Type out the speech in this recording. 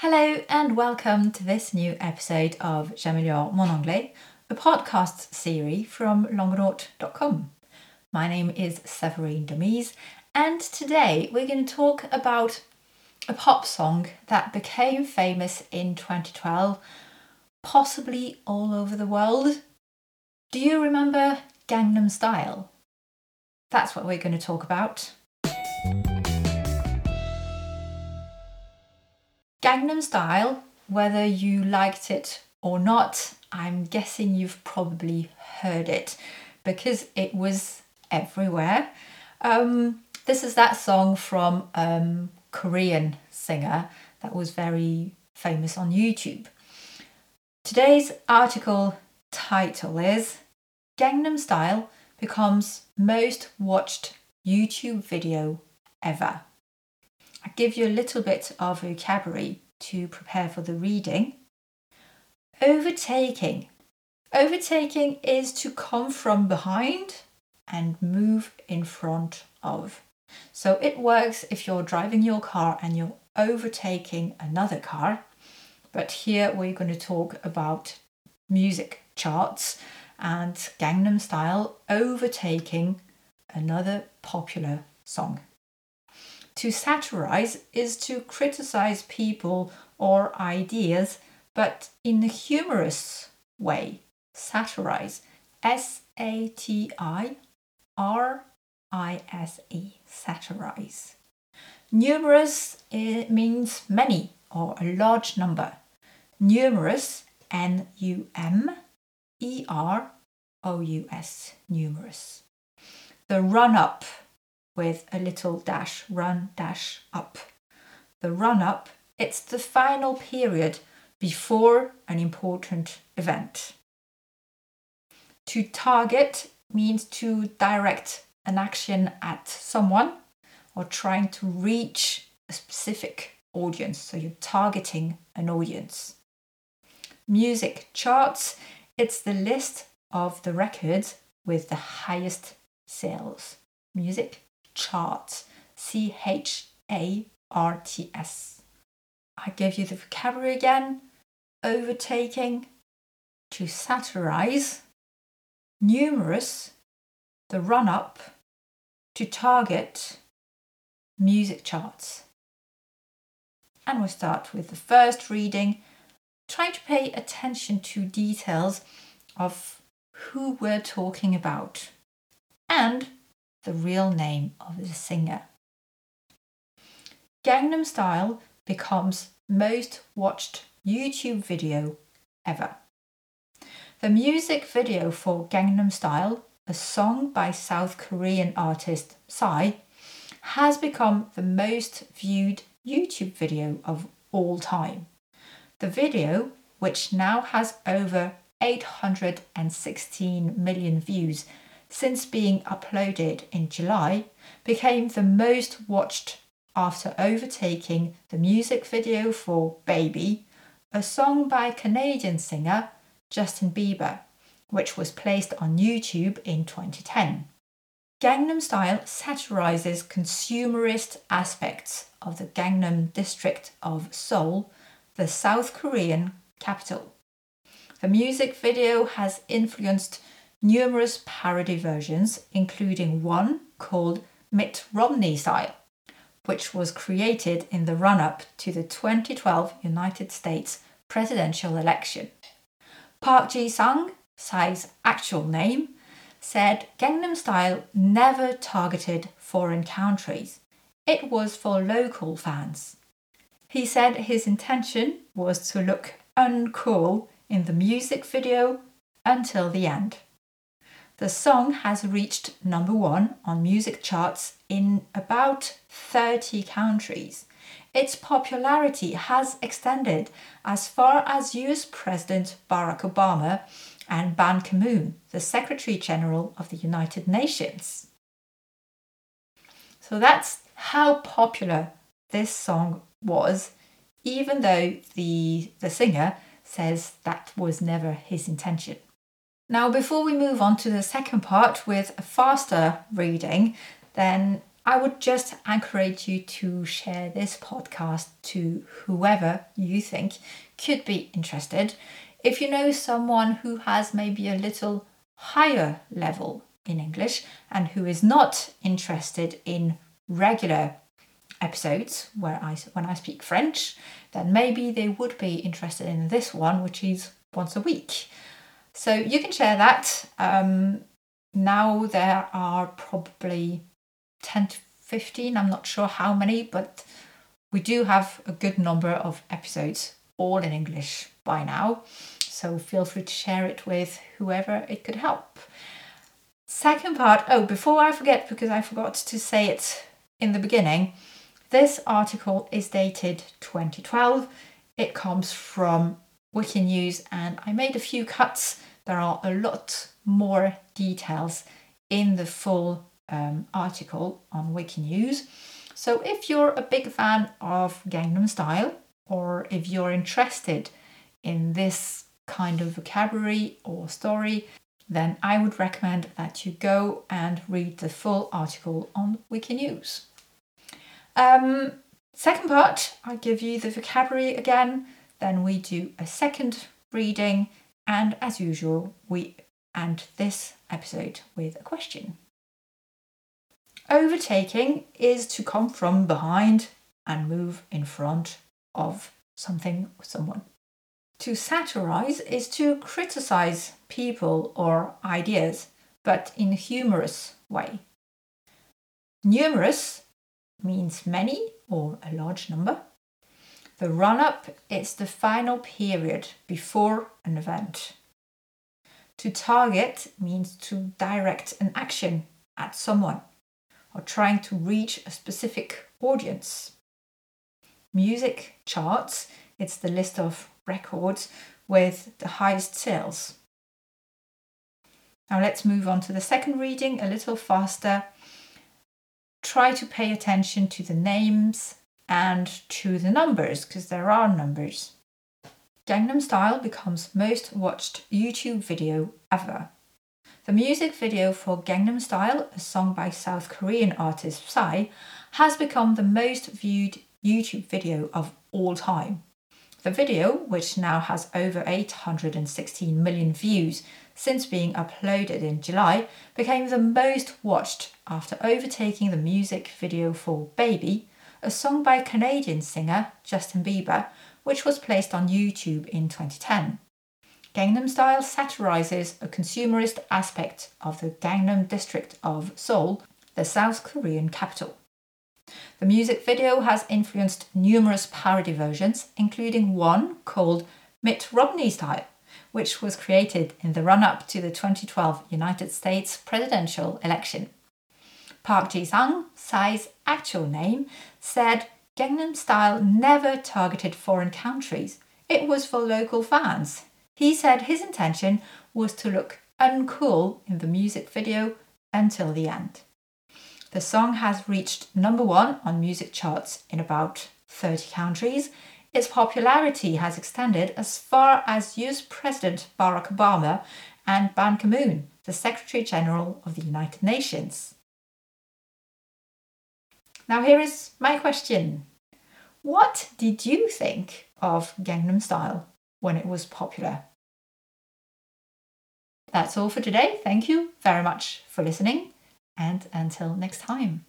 Hello and welcome to this new episode of J'améliore mon anglais, a podcast series from longonaut.com. My name is Severine Demise, and today we're going to talk about a pop song that became famous in 2012, possibly all over the world. Do you remember Gangnam Style? That's what we're going to talk about. Gangnam Style, whether you liked it or not, I'm guessing you've probably heard it because it was everywhere. Um, this is that song from um, Korean singer that was very famous on YouTube. Today's article title is Gangnam Style becomes most watched YouTube video ever. I give you a little bit of vocabulary to prepare for the reading. Overtaking. Overtaking is to come from behind and move in front of. So it works if you're driving your car and you're overtaking another car. But here we're going to talk about music charts and Gangnam Style overtaking another popular song. To satirize is to criticize people or ideas, but in a humorous way. Satirize. S A T I R I S E. Satirize. Numerous it means many or a large number. Numerous, N U M E R O U S, numerous. The run up with a little dash, run dash up. The run up, it's the final period before an important event. To target means to direct an action at someone or trying to reach a specific audience. So you're targeting an audience. Music charts, it's the list of the records with the highest sales. Music charts. C H A R T S. I give you the vocabulary again overtaking, to satirize, numerous, the run up, to target, music charts. And we'll start with the first reading, Try to pay attention to details of who we're talking about and the real name of the singer. Gangnam Style becomes most watched YouTube video ever. The music video for Gangnam Style, a song by South Korean artist Psy, has become the most viewed YouTube video of all time. The video, which now has over 816 million views, since being uploaded in July, became the most watched after overtaking the music video for Baby, a song by Canadian singer Justin Bieber, which was placed on YouTube in 2010. Gangnam Style satirizes consumerist aspects of the Gangnam district of Seoul, the South Korean capital. The music video has influenced numerous parody versions, including one called Mitt Romney Style, which was created in the run up to the 2012 United States presidential election. Park Ji Sung, Psy's actual name, said Gangnam Style never targeted foreign countries. It was for local fans. He said his intention was to look uncool in the music video until the end. The song has reached number one on music charts in about 30 countries. Its popularity has extended as far as US President Barack Obama and Ban Ki moon, the Secretary General of the United Nations. So that's how popular this song was, even though the, the singer says that was never his intention. Now, before we move on to the second part with a faster reading, then I would just encourage you to share this podcast to whoever you think could be interested. If you know someone who has maybe a little higher level in English and who is not interested in regular episodes where I when I speak French, then maybe they would be interested in this one, which is once a week. So you can share that. Um, now there are probably 10 to 15, I'm not sure how many, but we do have a good number of episodes all in English by now. So feel free to share it with whoever it could help. Second part, oh, before I forget, because I forgot to say it in the beginning, this article is dated 2012. It comes from Wikinews and I made a few cuts. There are a lot more details in the full um, article on Wikinews. So if you're a big fan of Gangnam Style, or if you're interested in this kind of vocabulary or story, then I would recommend that you go and read the full article on Wikinews. Um, second part, I give you the vocabulary again, then we do a second reading, and as usual, we end this episode with a question. Overtaking is to come from behind and move in front of something or someone. To satirize is to criticize people or ideas, but in a humorous way. Numerous means many or a large number. The run up is the final period before an event. To target means to direct an action at someone or trying to reach a specific audience. Music charts, it's the list of records with the highest sales. Now let's move on to the second reading a little faster. Try to pay attention to the names and to the numbers because there are numbers. Gangnam Style becomes most watched YouTube video ever. The music video for Gangnam Style, a song by South Korean artist Psy, has become the most viewed YouTube video of all time. The video, which now has over 816 million views since being uploaded in July, became the most watched after overtaking the music video for Baby, a song by Canadian singer Justin Bieber, which was placed on YouTube in 2010. Gangnam Style satirizes a consumerist aspect of the Gangnam district of Seoul, the South Korean capital. The music video has influenced numerous parody versions, including one called Mitt Romney Style, which was created in the run up to the 2012 United States presidential election. Park Ji Sung, Psy's actual name, said Gangnam Style never targeted foreign countries, it was for local fans. He said his intention was to look uncool in the music video until the end. The song has reached number one on music charts in about 30 countries. Its popularity has extended as far as US President Barack Obama and Ban Ki moon, the Secretary General of the United Nations. Now, here is my question What did you think of Gangnam Style when it was popular? That's all for today. Thank you very much for listening, and until next time.